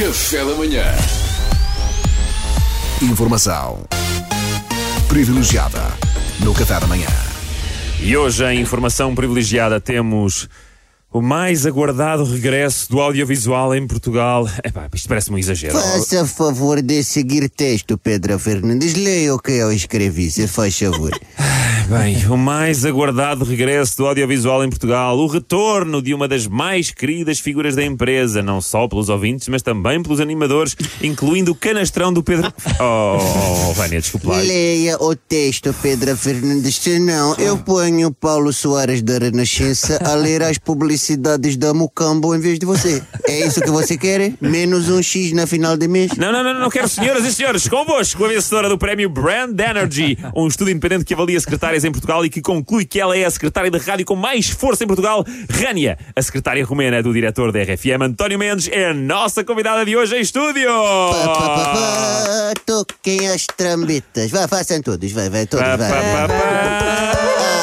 Café da manhã. Informação privilegiada no Café da Manhã. E hoje, em informação privilegiada, temos o mais aguardado regresso do audiovisual em Portugal. Epá, isto parece-me um exagero. Faça favor de seguir texto, Pedro Fernandes. Leia o que eu escrevi, se faz favor. Bem, o mais aguardado regresso do audiovisual em Portugal, o retorno de uma das mais queridas figuras da empresa, não só pelos ouvintes, mas também pelos animadores, incluindo o canastrão do Pedro. Oh, oh, Vânia, desculpa lá. Leia o texto, Pedro Fernandes, senão eu ponho Paulo Soares da Renascença a ler as publicidades da Mucambo em vez de você. É isso que você quer? Menos um X na final de mês? Não, não, não, não quero, senhoras e senhores, convosco a vencedora do prémio Brand Energy, um estudo independente que avalia secretárias em Portugal e que conclui que ela é a secretária de rádio com mais força em Portugal. Rânia, a secretária romena do diretor da RFM, António Mendes, é a nossa convidada de hoje em estúdio. Toquem as trambetas. Vá, façam todos, vai, vai, todos, vai. Ah,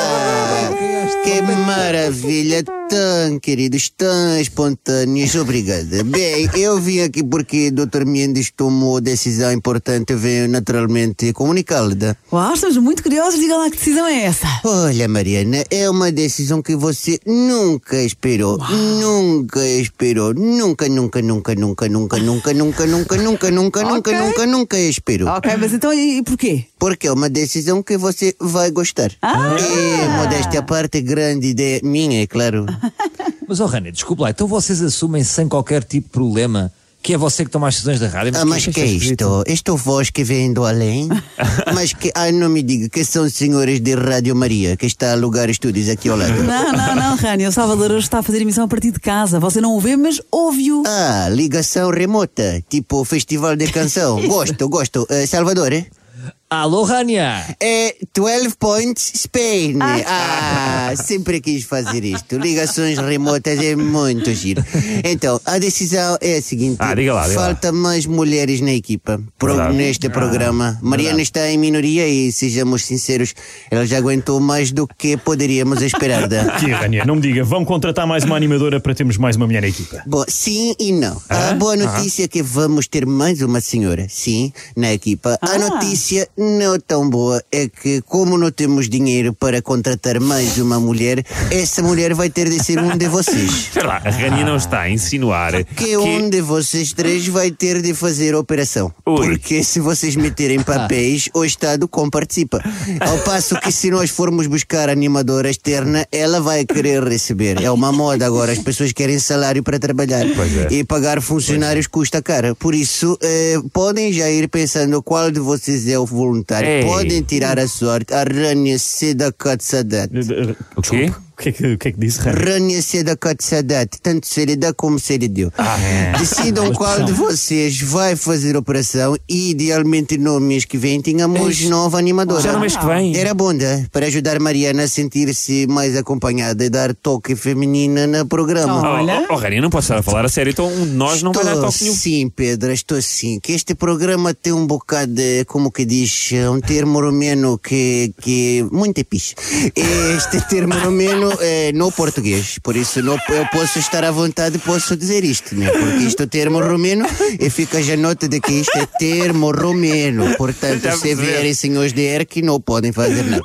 que maravilha, tão queridos, tão espontâneos, obrigada. Bem, eu vim aqui porque o Dr. Mendes tomou decisão importante, eu venho naturalmente comunicá-la. Uau, estamos muito curiosos. Diga lá que decisão é essa. Olha, Mariana, é uma decisão que você nunca esperou. Nunca esperou. Nunca, nunca, nunca, nunca, nunca, nunca, nunca, nunca, nunca, nunca, nunca, nunca, nunca esperou. Ok, mas então e, e porquê? Porque é uma decisão que você vai gostar. E, modéstia à parte, grande ideia minha, é claro. Mas, oh Rania, desculpe lá, então vocês assumem sem qualquer tipo de problema que é você que toma as decisões da rádio? Ah, mas que é isto? Isto voz que vem do além? mas que, ai, não me diga que são senhores de Rádio Maria que está a alugar estúdios aqui ao lado. Não, não, não, Rania. O Salvador hoje está a fazer emissão a partir de casa. Você não o vê, mas ouve-o. Ah, ligação remota, tipo festival de canção. Gosto, gosto. Eh, Salvador, eh? Alô, Rania! É 12 Points Spain. Ah, sempre quis fazer isto. Ligações remotas é muito giro. Então, a decisão é a seguinte: Ah, diga lá, diga lá. falta mais mulheres na equipa pro- Verdade. neste programa. Mariana está em minoria e, sejamos sinceros, ela já aguentou mais do que poderíamos esperar da. Aqui, Rania, não me diga, vão contratar mais uma animadora para termos mais uma mulher na equipa. Bom, sim e não. A boa notícia é que vamos ter mais uma senhora, sim, na equipa. A notícia não tão boa é que, como não temos dinheiro para contratar mais uma mulher, essa mulher vai ter de ser um de vocês. Espera lá, a Rânia não está a insinuar Que um de vocês três vai ter de fazer a operação. Ui. Porque se vocês meterem papéis, o Estado comparticipa. Ao passo que se nós formos buscar animadora externa, ela vai querer receber. É uma moda agora, as pessoas querem salário para trabalhar. Pois é. E pagar funcionários custa caro. Por isso, eh, podem já ir pensando qual de vocês é o voluntari Ei. podem tirar a sorte, arranha-se da caçadete. Ok. Chup. O que é que, o que, é que disse, Rania? Rania Seda Katsadat. Tanto se lhe dá como se lhe deu. Decidam qual de vocês vai fazer a operação e, idealmente, no mês que vem, tenhamos nova animadora. Já no mês que vem? Era bom, né? Para ajudar Mariana a sentir-se mais acompanhada e dar toque feminina no programa. Oh, Olha. oh, oh, Rânia, não posso estar a falar a sério, então um de nós não vai dar Estou toque nenhum. sim, Pedro, estou sim. Que este programa tem um bocado de, como que diz, um termo romeno que, que muito é piche. Este termo romeno é no português, por isso não, eu posso estar à vontade, posso dizer isto, né? Porque isto é termo romeno e fica já nota de que isto é termo romeno. Portanto, se vierem senhores de ERC, não podem fazer nada.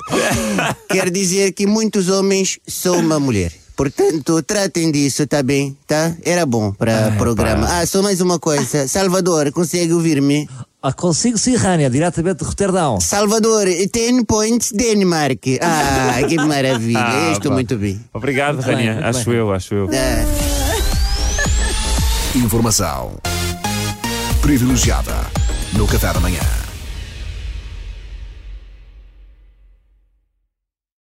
Quer dizer que muitos homens são uma mulher. Portanto, tratem disso, tá bem? Tá? Era bom para o programa. Ah, só mais uma coisa. Salvador, consegue ouvir-me? Ah, consigo sim, Rania, diretamente de Roterdão. Salvador, 10 points Denmark. Ah, que maravilha. Ah, Estou pá. muito bem. Obrigado, Muito bem, Acho bem. eu, acho eu. Ah. Informação privilegiada no Café da Manhã.